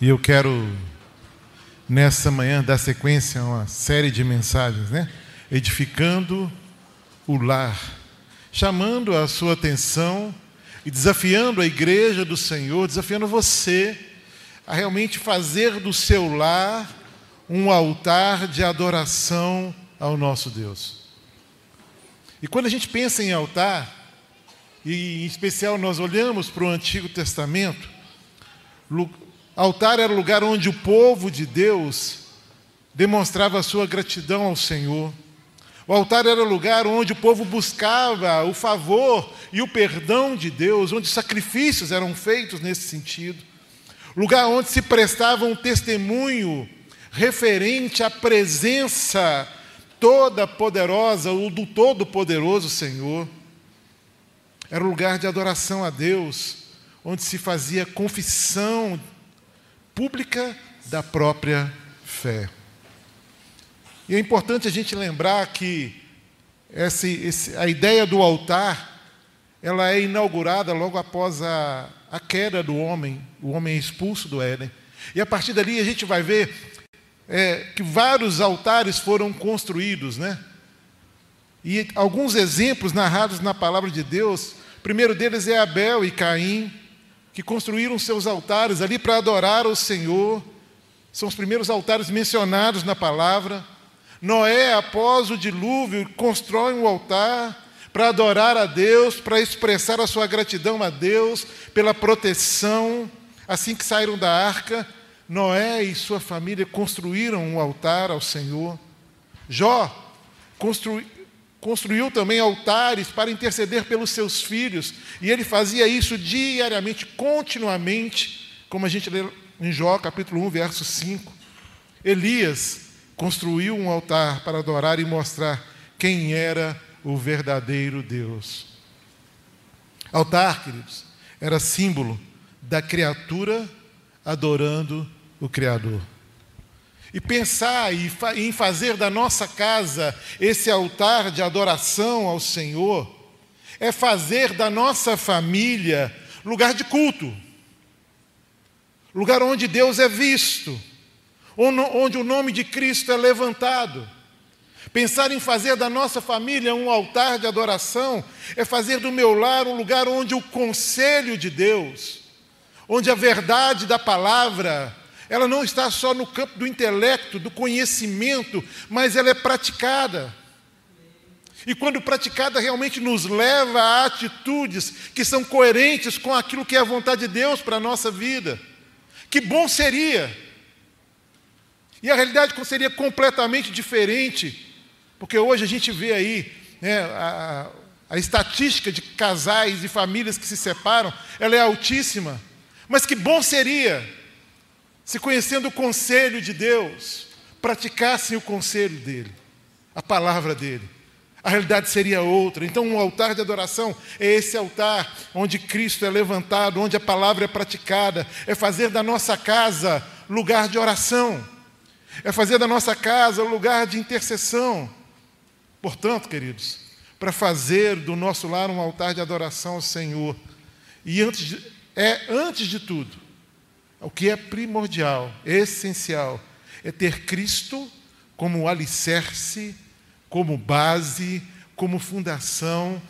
E eu quero, nessa manhã, dar sequência a uma série de mensagens, né? Edificando o lar, chamando a sua atenção e desafiando a igreja do Senhor, desafiando você a realmente fazer do seu lar um altar de adoração ao nosso Deus. E quando a gente pensa em altar, e em especial nós olhamos para o Antigo Testamento, altar era o lugar onde o povo de Deus demonstrava sua gratidão ao Senhor. O altar era o lugar onde o povo buscava o favor e o perdão de Deus, onde sacrifícios eram feitos nesse sentido. Lugar onde se prestava um testemunho referente à presença toda poderosa, o do todo-poderoso Senhor. Era um lugar de adoração a Deus, onde se fazia confissão pública da própria fé. E é importante a gente lembrar que esse, esse, a ideia do altar ela é inaugurada logo após a, a queda do homem, o homem é expulso do Éden. E a partir dali a gente vai ver é, que vários altares foram construídos, né? E alguns exemplos narrados na palavra de Deus, o primeiro deles é Abel e Caim, que construíram seus altares ali para adorar o Senhor. São os primeiros altares mencionados na palavra. Noé, após o dilúvio, constrói um altar para adorar a Deus, para expressar a sua gratidão a Deus pela proteção. Assim que saíram da arca, Noé e sua família construíram um altar ao Senhor. Jó construi, construiu também altares para interceder pelos seus filhos, e ele fazia isso diariamente, continuamente, como a gente lê em Jó, capítulo 1, verso 5. Elias construiu um altar para adorar e mostrar quem era o verdadeiro Deus. Altar, queridos, era símbolo da criatura adorando o Criador. E pensar em fazer da nossa casa esse altar de adoração ao Senhor, é fazer da nossa família lugar de culto, lugar onde Deus é visto onde o nome de Cristo é levantado. Pensar em fazer da nossa família um altar de adoração é fazer do meu lar um lugar onde o conselho de Deus, onde a verdade da palavra, ela não está só no campo do intelecto, do conhecimento, mas ela é praticada. E quando praticada, realmente nos leva a atitudes que são coerentes com aquilo que é a vontade de Deus para a nossa vida. Que bom seria e a realidade seria completamente diferente, porque hoje a gente vê aí né, a, a estatística de casais e famílias que se separam, ela é altíssima. Mas que bom seria se conhecendo o conselho de Deus, praticassem o conselho dele, a palavra dele. A realidade seria outra. Então, um altar de adoração é esse altar onde Cristo é levantado, onde a palavra é praticada, é fazer da nossa casa lugar de oração é fazer da nossa casa lugar de intercessão. Portanto, queridos, para fazer do nosso lar um altar de adoração ao Senhor, e antes de, é antes de tudo, o que é primordial, essencial, é ter Cristo como alicerce, como base, como fundação,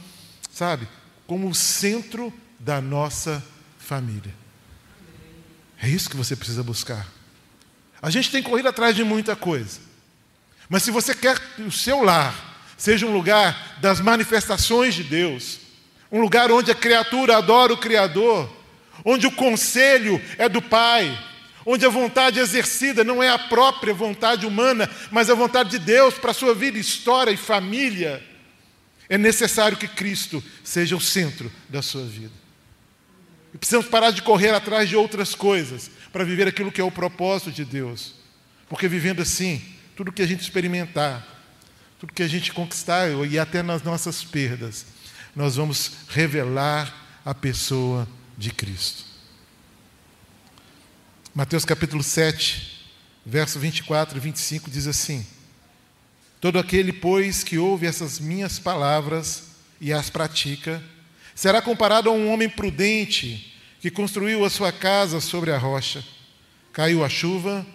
sabe, como o centro da nossa família. É isso que você precisa buscar. A gente tem corrido atrás de muita coisa. Mas se você quer que o seu lar seja um lugar das manifestações de Deus, um lugar onde a criatura adora o Criador, onde o conselho é do Pai, onde a vontade exercida não é a própria vontade humana, mas a vontade de Deus para a sua vida, história e família, é necessário que Cristo seja o centro da sua vida. E precisamos parar de correr atrás de outras coisas para viver aquilo que é o propósito de Deus. Porque vivendo assim, tudo que a gente experimentar, tudo que a gente conquistar e até nas nossas perdas, nós vamos revelar a pessoa de Cristo. Mateus capítulo 7, verso 24 e 25 diz assim: Todo aquele, pois, que ouve essas minhas palavras e as pratica, será comparado a um homem prudente que construiu a sua casa sobre a rocha. Caiu a chuva,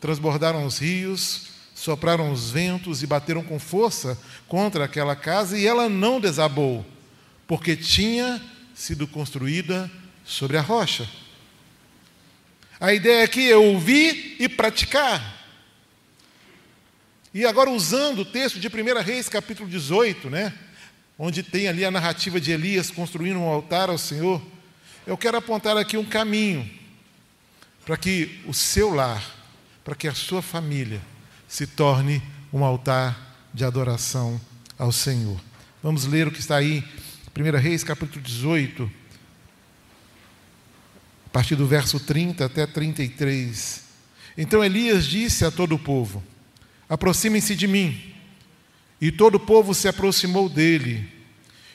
transbordaram os rios, sopraram os ventos e bateram com força contra aquela casa, e ela não desabou, porque tinha sido construída sobre a rocha. A ideia aqui é ouvir e praticar. E agora, usando o texto de 1 Reis, capítulo 18, né, onde tem ali a narrativa de Elias construindo um altar ao Senhor, eu quero apontar aqui um caminho para que o seu lar, para que a sua família se torne um altar de adoração ao Senhor. Vamos ler o que está aí, 1 Reis, capítulo 18, a partir do verso 30 até 33. Então Elias disse a todo o povo: Aproximem-se de mim. E todo o povo se aproximou dele.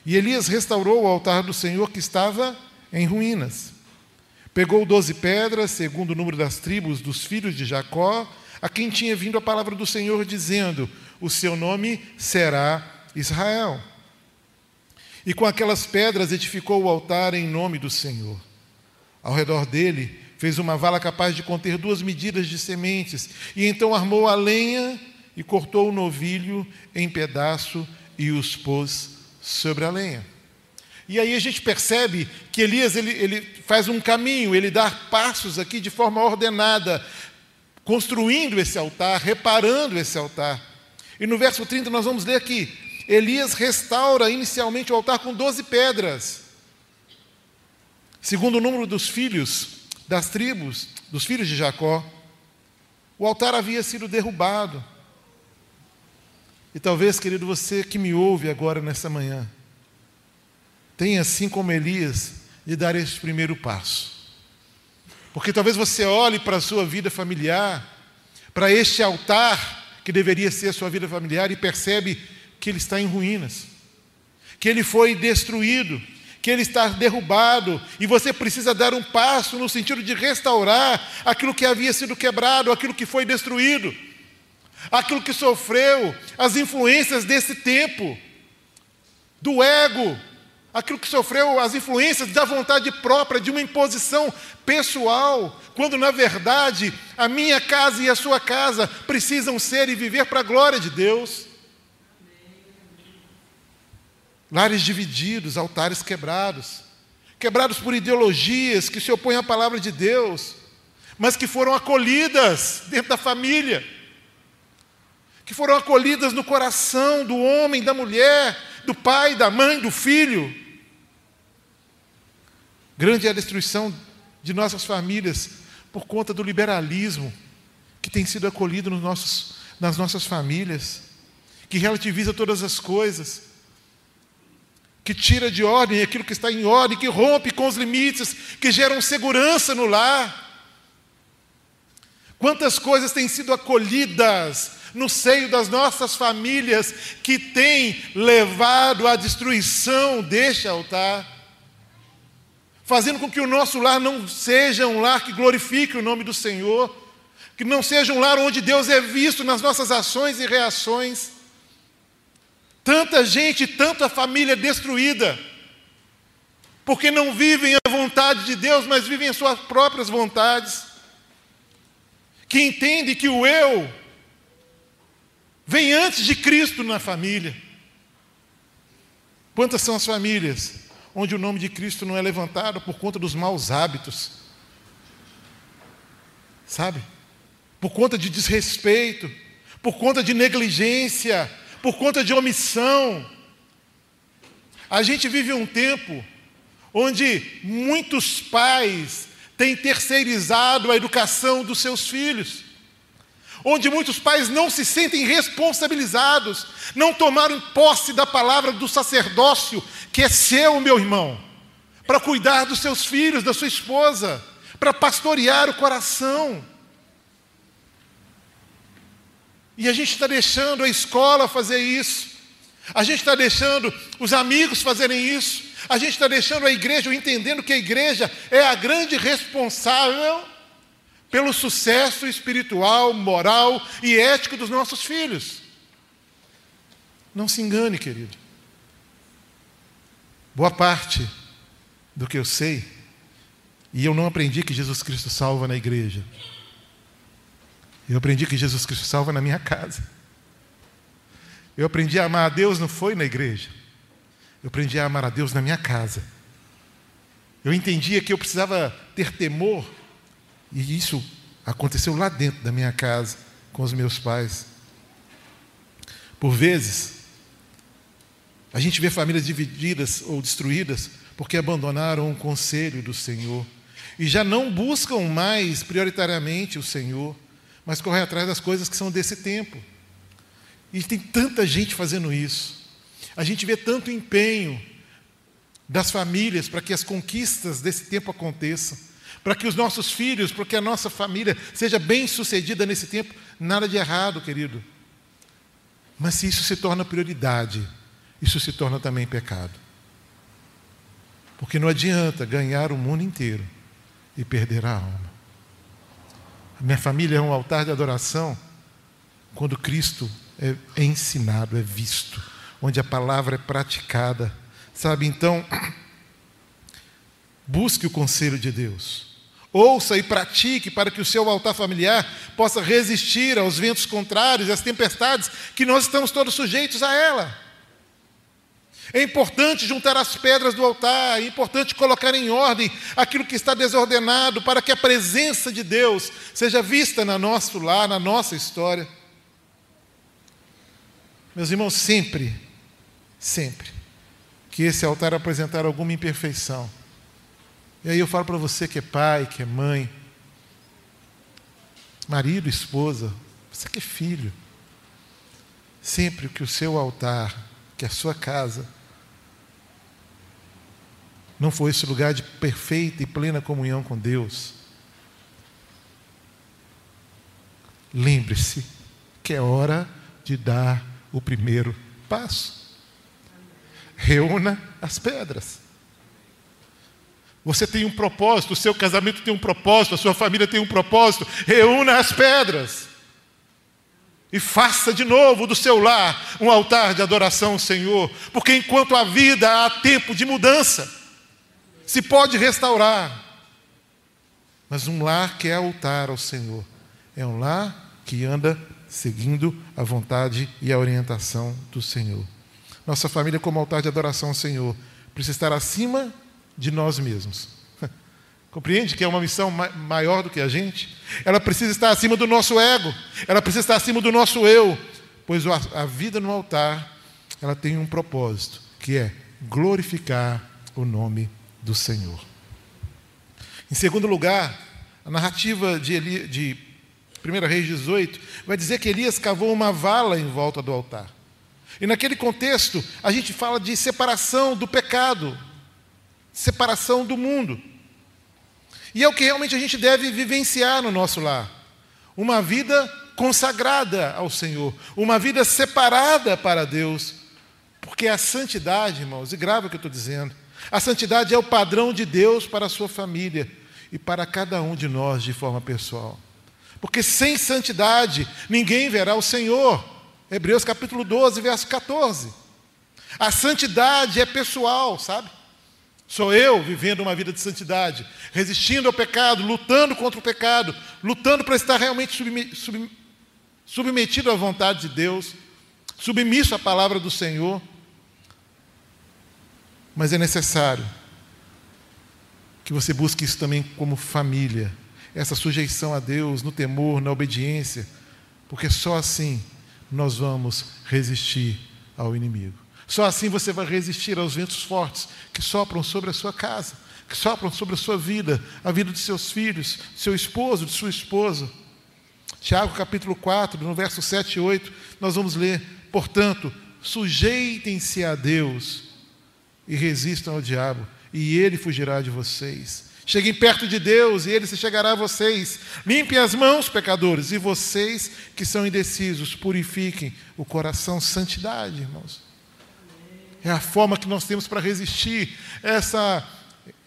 E Elias restaurou o altar do Senhor que estava em ruínas. Pegou doze pedras, segundo o número das tribos dos filhos de Jacó, a quem tinha vindo a palavra do Senhor, dizendo: O seu nome será Israel. E com aquelas pedras edificou o altar em nome do Senhor. Ao redor dele fez uma vala capaz de conter duas medidas de sementes, e então armou a lenha e cortou o novilho em pedaço e os pôs sobre a lenha. E aí a gente percebe que Elias ele, ele faz um caminho, ele dá passos aqui de forma ordenada, construindo esse altar, reparando esse altar. E no verso 30 nós vamos ler aqui: Elias restaura inicialmente o altar com 12 pedras. Segundo o número dos filhos das tribos, dos filhos de Jacó, o altar havia sido derrubado. E talvez, querido, você que me ouve agora nessa manhã, tenha, assim como Elias, de dar esse primeiro passo. Porque talvez você olhe para a sua vida familiar, para este altar que deveria ser a sua vida familiar e percebe que ele está em ruínas, que ele foi destruído, que ele está derrubado e você precisa dar um passo no sentido de restaurar aquilo que havia sido quebrado, aquilo que foi destruído, aquilo que sofreu as influências desse tempo, do ego, aquilo que sofreu as influências da vontade própria, de uma imposição pessoal, quando na verdade a minha casa e a sua casa precisam ser e viver para a glória de Deus. Lares divididos, altares quebrados, quebrados por ideologias que se opõem à palavra de Deus, mas que foram acolhidas dentro da família, que foram acolhidas no coração do homem, da mulher, do pai, da mãe, do filho. Grande é a destruição de nossas famílias por conta do liberalismo que tem sido acolhido nos nossos, nas nossas famílias, que relativiza todas as coisas, que tira de ordem aquilo que está em ordem, que rompe com os limites, que geram segurança no lar. Quantas coisas têm sido acolhidas no seio das nossas famílias que tem levado à destruição deste altar, fazendo com que o nosso lar não seja um lar que glorifique o nome do Senhor, que não seja um lar onde Deus é visto nas nossas ações e reações. Tanta gente, tanta família destruída, porque não vivem a vontade de Deus, mas vivem as suas próprias vontades, que entende que o eu vem antes de Cristo na família. Quantas são as famílias onde o nome de Cristo não é levantado por conta dos maus hábitos? Sabe? Por conta de desrespeito, por conta de negligência, por conta de omissão. A gente vive um tempo onde muitos pais têm terceirizado a educação dos seus filhos onde muitos pais não se sentem responsabilizados, não tomaram posse da palavra do sacerdócio, que é seu, meu irmão, para cuidar dos seus filhos, da sua esposa, para pastorear o coração. E a gente está deixando a escola fazer isso, a gente está deixando os amigos fazerem isso, a gente está deixando a igreja entendendo que a igreja é a grande responsável pelo sucesso espiritual, moral e ético dos nossos filhos. Não se engane, querido. Boa parte do que eu sei, e eu não aprendi que Jesus Cristo salva na igreja, Eu aprendi que Jesus Cristo salva na minha casa. Eu aprendi a amar a Deus não foi na igreja. Eu aprendi a amar a Deus na minha casa. Eu entendia que eu precisava ter temor, e isso aconteceu lá dentro da minha casa, com os meus pais. Por vezes, a gente vê famílias divididas ou destruídas porque abandonaram o conselho do Senhor e já não buscam mais prioritariamente o Senhor, mas correm atrás das coisas que são desse tempo. E tem tanta gente fazendo isso. A gente vê tanto empenho das famílias para que as conquistas desse tempo aconteçam, para que os nossos filhos, para que a nossa família seja bem sucedida nesse tempo. Nada de errado, querido. Mas se isso se torna prioridade, isso se torna também pecado. Porque não adianta ganhar o mundo inteiro e perder a alma. A minha família é um altar de adoração quando Cristo é ensinado, é visto, onde a palavra é praticada. Sabe, então, busque o conselho de Deus. Ouça e pratique para que o seu altar familiar possa resistir aos ventos contrários, às tempestades que nós estamos todos sujeitos a ela. É importante juntar as pedras do altar, é importante colocar em ordem aquilo que está desordenado, para que a presença de Deus seja vista no nosso lar, na nossa história. Meus irmãos, sempre, sempre que esse altar apresentar alguma imperfeição, e aí eu falo para você que é pai, que é mãe, marido, esposa, você que é filho, sempre que o seu altar, que a sua casa, não foi esse lugar de perfeita e plena comunhão com Deus, lembre-se que é hora de dar o primeiro passo. Reúna as pedras. Você tem um propósito, o seu casamento tem um propósito, a sua família tem um propósito. Reúna as pedras. E faça de novo do seu lar um altar de adoração ao Senhor, porque enquanto há vida, há tempo de mudança se pode restaurar. Mas um lar que é altar ao Senhor é um lar que anda seguindo a vontade e a orientação do Senhor. Nossa família, como altar de adoração ao Senhor, precisa estar acima de nós mesmos. Compreende que é uma missão maior do que a gente? Ela precisa estar acima do nosso ego, ela precisa estar acima do nosso eu, pois a vida no altar, ela tem um propósito, que é glorificar o nome do Senhor. Em segundo lugar, a narrativa de, Eli, de 1 Reis 18 vai dizer que Elias cavou uma vala em volta do altar. E naquele contexto, a gente fala de separação do pecado, separação do mundo. E é o que realmente a gente deve vivenciar no nosso lar. Uma vida consagrada ao Senhor, uma vida separada para Deus. Porque a santidade, irmãos, e grave o que eu estou dizendo, a santidade é o padrão de Deus para a sua família e para cada um de nós de forma pessoal. Porque sem santidade ninguém verá o Senhor. Hebreus capítulo 12, verso 14. A santidade é pessoal, sabe? Sou eu vivendo uma vida de santidade, resistindo ao pecado, lutando contra o pecado, lutando para estar realmente submetido à vontade de Deus, submisso à palavra do Senhor. Mas é necessário que você busque isso também como família, essa sujeição a Deus, no temor, na obediência, porque só assim nós vamos resistir ao inimigo. Só assim você vai resistir aos ventos fortes que sopram sobre a sua casa, que sopram sobre a sua vida, a vida de seus filhos, seu esposo, de sua esposa. Tiago capítulo 4, no verso 7 e 8, nós vamos ler: portanto, sujeitem-se a Deus e resistam ao diabo, e ele fugirá de vocês. Cheguem perto de Deus e ele se chegará a vocês. Limpem as mãos, pecadores, e vocês que são indecisos, purifiquem o coração. Santidade, irmãos. É a forma que nós temos para resistir essa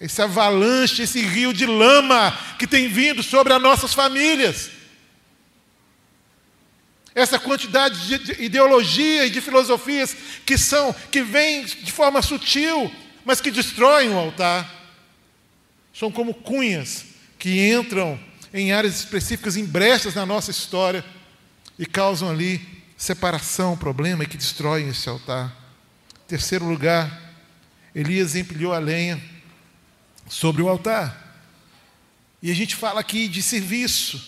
esse avalanche, esse rio de lama que tem vindo sobre as nossas famílias. Essa quantidade de ideologia e de filosofias que são, que vêm de forma sutil, mas que destroem o altar. São como cunhas que entram em áreas específicas, em brechas na nossa história e causam ali separação, problema e que destroem esse altar. Terceiro lugar, Elias empilhou a lenha sobre o altar. E a gente fala aqui de serviço,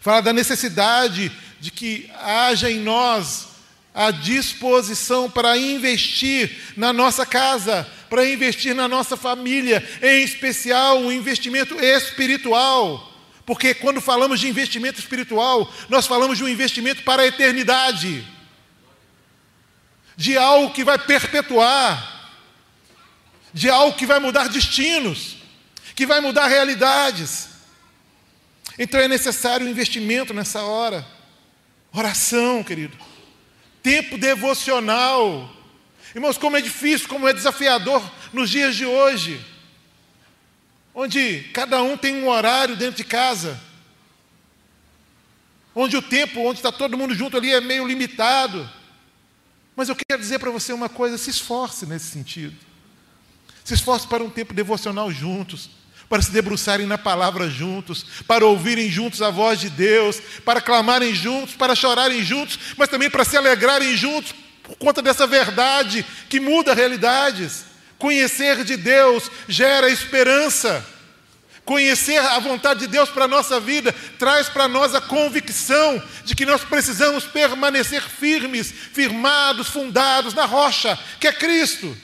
fala da necessidade de que haja em nós a disposição para investir na nossa casa, para investir na nossa família, em especial um investimento espiritual. Porque quando falamos de investimento espiritual, nós falamos de um investimento para a eternidade, de algo que vai perpetuar, de algo que vai mudar destinos, que vai mudar realidades. Então é necessário um investimento nessa hora. Oração, querido tempo devocional. Irmãos, como é difícil, como é desafiador nos dias de hoje, onde cada um tem um horário dentro de casa, onde o tempo, onde está todo mundo junto ali, é meio limitado. Mas eu quero dizer para você uma coisa: se esforce nesse sentido. Se esforce para um tempo devocional juntos para se debruçarem na palavra juntos, para ouvirem juntos a voz de Deus, para clamarem juntos, para chorarem juntos, mas também para se alegrarem juntos por conta dessa verdade que muda realidades. Conhecer de Deus gera esperança. Conhecer a vontade de Deus para a nossa vida traz para nós a convicção de que nós precisamos permanecer firmes, firmados, fundados na rocha, que é Cristo.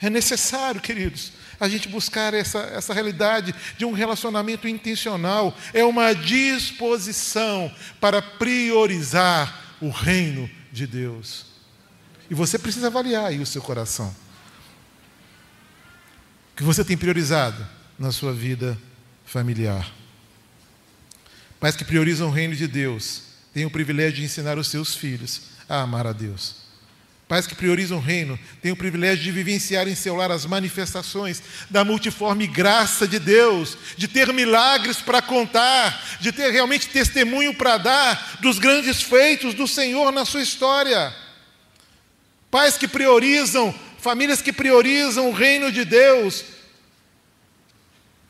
É necessário, queridos, a gente buscar essa, essa realidade de um relacionamento intencional, é uma disposição para priorizar o reino de Deus. E você precisa avaliar aí o seu coração. O que você tem priorizado na sua vida familiar? Pais que priorizam o reino de Deus têm o privilégio de ensinar os seus filhos a amar a Deus. Pais que priorizam o reino têm o privilégio de vivenciar em seu lar as manifestações da multiforme graça de Deus, de ter milagres para contar, de ter realmente testemunho para dar dos grandes feitos do Senhor na sua história. Pais que priorizam, famílias que priorizam o reino de Deus,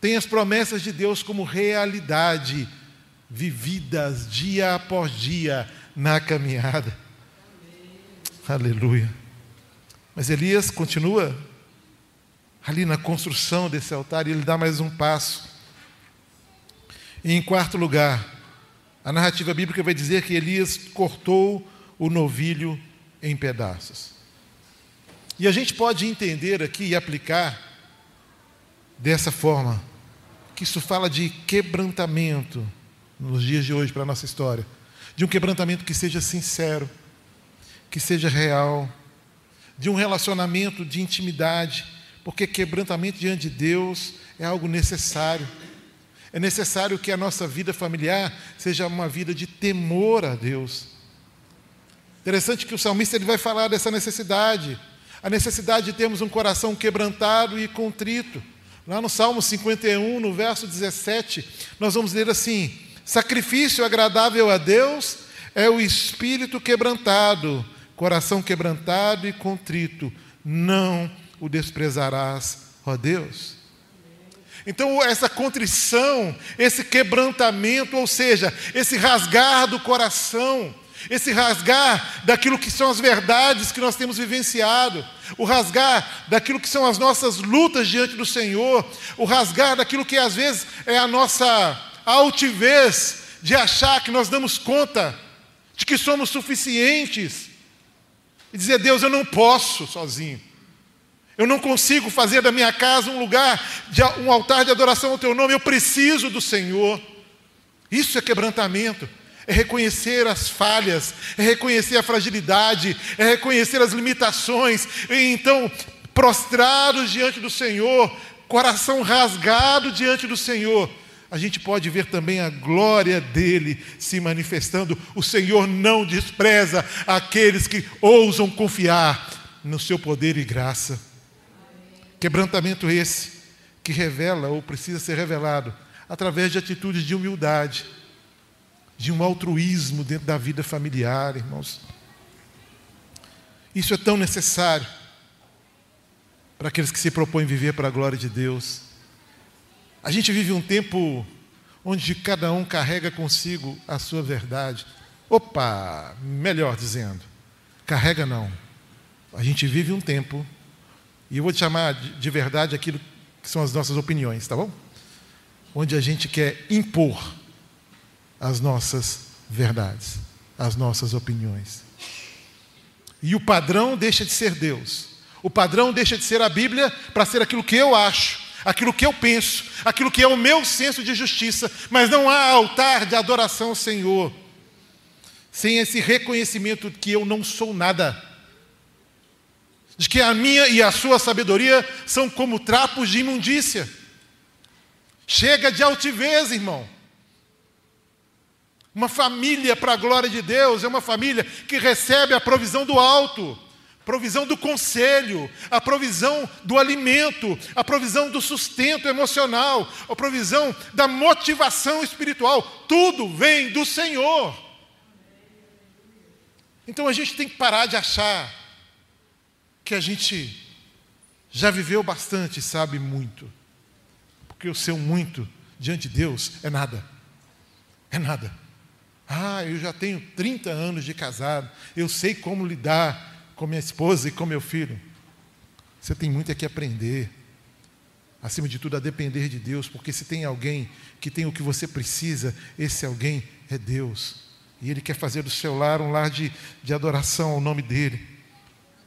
têm as promessas de Deus como realidade, vividas dia após dia na caminhada. Aleluia. Mas Elias continua ali na construção desse altar e ele dá mais um passo. E em quarto lugar, a narrativa bíblica vai dizer que Elias cortou o novilho em pedaços. E a gente pode entender aqui e aplicar dessa forma, que isso fala de quebrantamento nos dias de hoje para a nossa história, de um quebrantamento que seja sincero, que seja real, de um relacionamento de intimidade, porque quebrantamento diante de Deus é algo necessário. É necessário que a nossa vida familiar seja uma vida de temor a Deus. Interessante que o salmista ele vai falar dessa necessidade, a necessidade de termos um coração quebrantado e contrito. Lá no Salmo 51, no verso 17, nós vamos ler assim: Sacrifício agradável a Deus é o espírito quebrantado, coração quebrantado e contrito, não o desprezarás, ó Deus. Então, essa contrição, esse quebrantamento, ou seja, esse rasgar do coração, esse rasgar daquilo que são as verdades que nós temos vivenciado, o rasgar daquilo que são as nossas lutas diante do Senhor, o rasgar daquilo que às vezes é a nossa altivez de achar que nós damos conta de que somos suficientes, e dizer: Deus, eu não posso sozinho. Eu não consigo fazer da minha casa um lugar, de, um altar de adoração ao Teu nome. Eu preciso do Senhor. Isso é quebrantamento. É reconhecer as falhas, é reconhecer a fragilidade, é reconhecer as limitações. E então, prostrados diante do Senhor, coração rasgado diante do Senhor, a gente pode ver também a glória dele se manifestando. O Senhor não despreza aqueles que ousam confiar no seu poder e graça. Quebrantamento esse que revela ou precisa ser revelado através de atitudes de humildade, de um altruísmo dentro da vida familiar, irmãos. Isso é tão necessário para aqueles que se propõem viver para a glória de Deus. A gente vive um tempo onde cada um carrega consigo a sua verdade. Opa, melhor dizendo, carrega não. A gente vive um tempo, e eu vou te chamar de verdade aquilo que são as nossas opiniões, tá bom? Onde a gente quer impor as nossas verdades, as nossas opiniões. E o padrão deixa de ser Deus. O padrão deixa de ser a Bíblia para ser aquilo que eu acho, aquilo que eu penso, aquilo que é o meu senso de justiça, mas não há altar de adoração ao Senhor sem esse reconhecimento de que eu não sou nada, de que a minha e a sua sabedoria são como trapos de imundícia. Chega de altivez, irmão. Uma família para a glória de Deus é uma família que recebe a provisão do alto, provisão do conselho, a provisão do alimento, a provisão do sustento emocional, a provisão da motivação espiritual. Tudo vem do Senhor. Então a gente tem que parar de achar que a gente já viveu bastante sabe muito. Porque o seu muito diante de Deus é nada. É nada. Ah, eu já tenho 30 anos de casado, eu sei como lidar com minha esposa e com meu filho. Você tem muito a que aprender. Acima de tudo, a depender de Deus, porque se tem alguém que tem o que você precisa, esse alguém é Deus. E Ele quer fazer do seu lar um lar de, de adoração ao nome dEle.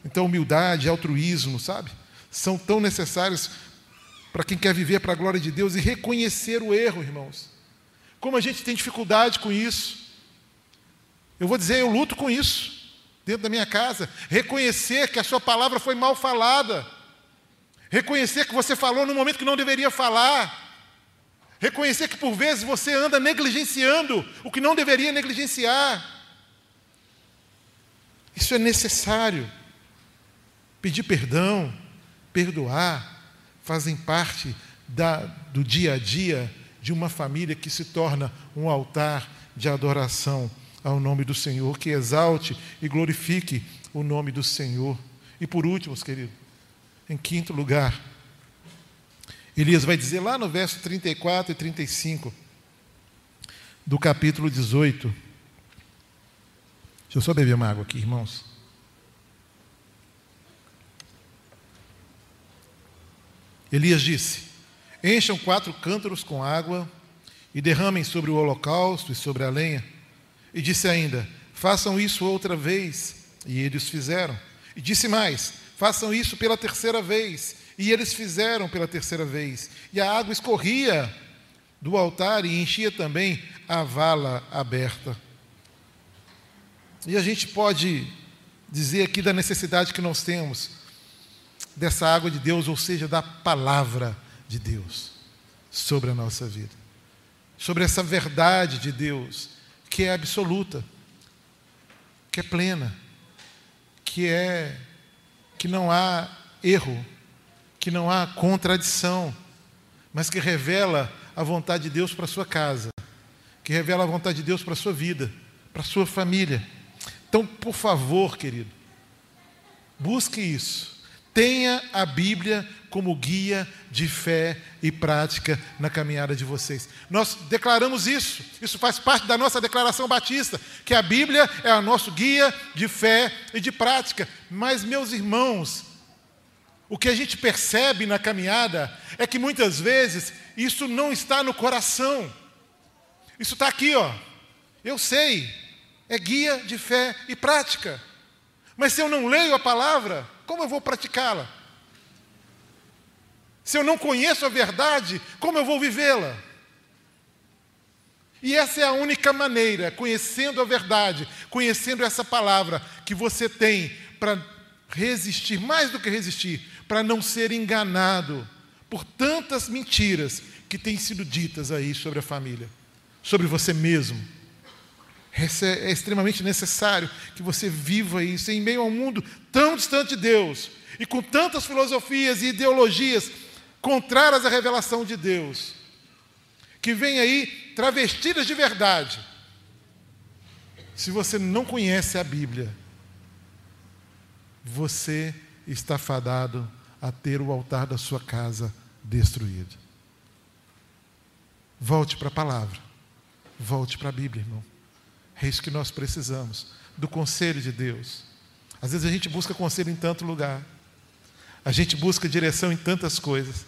Então, humildade, altruísmo, sabe? São tão necessários para quem quer viver para a glória de Deus e reconhecer o erro, irmãos. Como a gente tem dificuldade com isso. Eu vou dizer, eu luto com isso dentro da minha casa, reconhecer que a sua palavra foi mal falada, reconhecer que você falou no momento que não deveria falar, reconhecer que por vezes você anda negligenciando o que não deveria negligenciar. Isso é necessário. Pedir perdão, perdoar, fazem parte da, do dia a dia de uma família que se torna um altar de adoração ao nome do Senhor, que exalte e glorifique o nome do Senhor. E por último, queridos, em quinto lugar, Elias vai dizer lá no verso 34 e 35 do capítulo 18. Deixa eu só beber uma água aqui, irmãos. Elias disse: Encham quatro cântaros com água e derramem sobre o holocausto e sobre a lenha e disse ainda: Façam isso outra vez. E eles fizeram. E disse mais: Façam isso pela terceira vez. E eles fizeram pela terceira vez. E a água escorria do altar e enchia também a vala aberta. E a gente pode dizer aqui da necessidade que nós temos dessa água de Deus, ou seja, da palavra de Deus sobre a nossa vida, sobre essa verdade de Deus que é absoluta, que é plena, que é que não há erro, que não há contradição, mas que revela a vontade de Deus para sua casa, que revela a vontade de Deus para sua vida, para sua família. Então, por favor, querido, busque isso. Tenha a Bíblia como guia de fé e prática na caminhada de vocês. Nós declaramos isso, isso faz parte da nossa declaração batista, que a Bíblia é o nosso guia de fé e de prática. Mas, meus irmãos, o que a gente percebe na caminhada é que muitas vezes isso não está no coração. Isso está aqui, ó. Eu sei, é guia de fé e prática. Mas se eu não leio a palavra, como eu vou praticá-la? Se eu não conheço a verdade, como eu vou vivê-la? E essa é a única maneira, conhecendo a verdade, conhecendo essa palavra, que você tem para resistir, mais do que resistir, para não ser enganado por tantas mentiras que têm sido ditas aí sobre a família, sobre você mesmo. É, é extremamente necessário que você viva isso em meio a um mundo tão distante de Deus e com tantas filosofias e ideologias contrárias à revelação de Deus, que vem aí travestidas de verdade. Se você não conhece a Bíblia, você está fadado a ter o altar da sua casa destruído. Volte para a palavra. Volte para a Bíblia, irmão. É isso que nós precisamos, do conselho de Deus. Às vezes a gente busca conselho em tanto lugar. A gente busca direção em tantas coisas.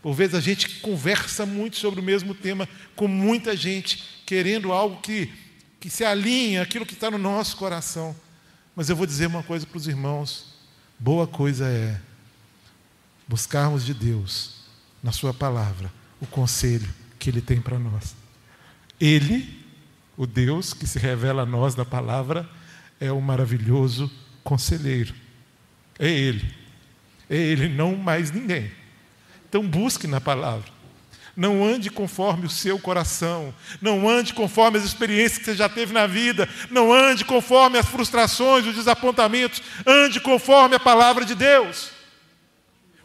Por vezes a gente conversa muito sobre o mesmo tema com muita gente, querendo algo que, que se alinha aquilo que está no nosso coração. Mas eu vou dizer uma coisa para os irmãos: boa coisa é buscarmos de Deus, na Sua palavra, o conselho que Ele tem para nós. Ele, o Deus que se revela a nós na palavra, é o maravilhoso conselheiro. É Ele. Ele, não mais ninguém. Então busque na palavra. Não ande conforme o seu coração. Não ande conforme as experiências que você já teve na vida. Não ande conforme as frustrações, os desapontamentos. Ande conforme a palavra de Deus.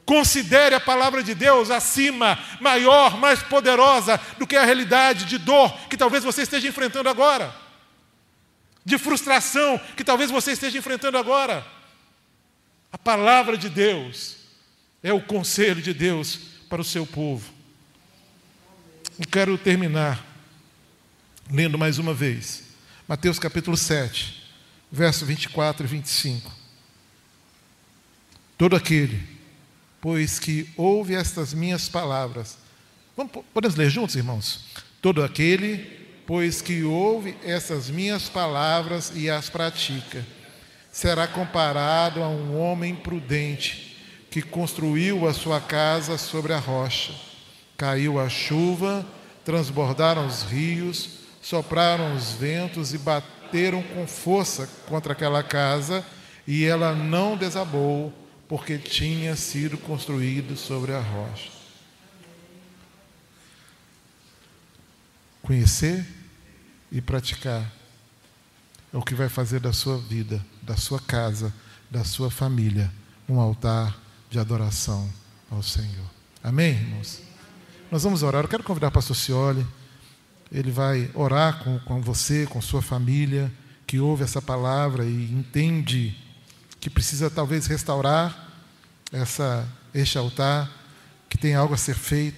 Considere a palavra de Deus acima, maior, mais poderosa do que a realidade de dor que talvez você esteja enfrentando agora. De frustração que talvez você esteja enfrentando agora. A palavra de Deus é o conselho de Deus para o seu povo. E quero terminar lendo mais uma vez. Mateus capítulo 7, verso 24 e 25. Todo aquele, pois que ouve estas minhas palavras. Vamos, podemos ler juntos, irmãos? Todo aquele, pois que ouve essas minhas palavras e as pratica, será comparado a um homem prudente que construiu a sua casa sobre a rocha. Caiu a chuva, transbordaram os rios, sopraram os ventos e bateram com força contra aquela casa, e ela não desabou, porque tinha sido construída sobre a rocha. Conhecer e praticar é o que vai fazer da sua vida, da sua casa, da sua família, um altar de adoração ao Senhor. Amém, irmãos? Nós vamos orar. Eu quero convidar o pastor Cioli. Ele vai orar com, com você, com sua família, que ouve essa palavra e entende que precisa talvez restaurar essa, este altar, que tem algo a ser feito.